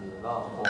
你的活